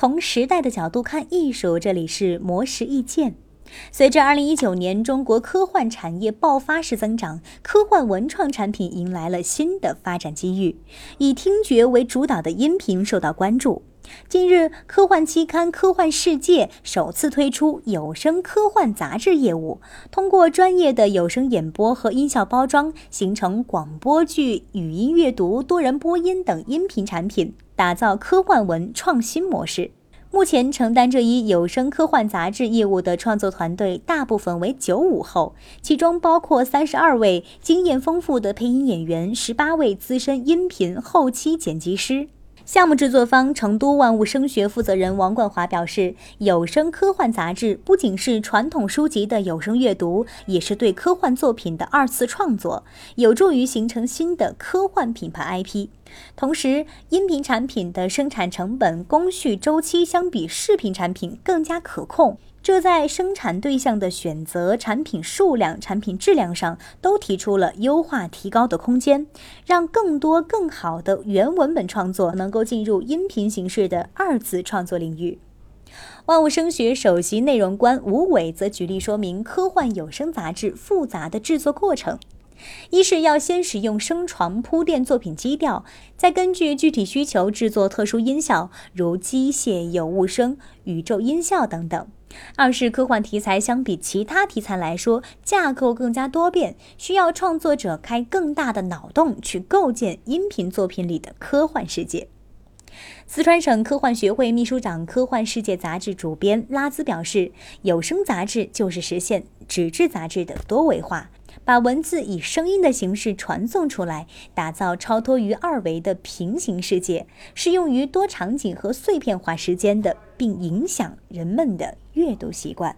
从时代的角度看艺术，这里是魔石意见。随着二零一九年中国科幻产业爆发式增长，科幻文创产品迎来了新的发展机遇。以听觉为主导的音频受到关注。近日，科幻期刊《科幻世界》首次推出有声科幻杂志业务，通过专业的有声演播和音效包装，形成广播剧、语音阅读、多人播音等音频产品，打造科幻文创新模式。目前承担这一有声科幻杂志业务的创作团队大部分为九五后，其中包括三十二位经验丰富的配音演员，十八位资深音频后期剪辑师。项目制作方成都万物声学负责人王冠华表示，有声科幻杂志不仅是传统书籍的有声阅读，也是对科幻作品的二次创作，有助于形成新的科幻品牌 IP。同时，音频产品的生产成本、工序周期相比视频产品更加可控。这在生产对象的选择、产品数量、产品质量上都提出了优化提高的空间，让更多更好的原文本创作能够进入音频形式的二次创作领域。万物声学首席内容官吴伟则举例说明科幻有声杂志复杂的制作过程：一是要先使用声床铺垫作品基调，再根据具体需求制作特殊音效，如机械、有物声、宇宙音效等等。二是科幻题材相比其他题材来说，架构更加多变，需要创作者开更大的脑洞去构建音频作品里的科幻世界。四川省科幻学会秘书长、科幻世界杂志主编拉兹表示：“有声杂志就是实现纸质杂志的多维化。”把文字以声音的形式传送出来，打造超脱于二维的平行世界，适用于多场景和碎片化时间的，并影响人们的阅读习惯。